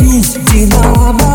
X de.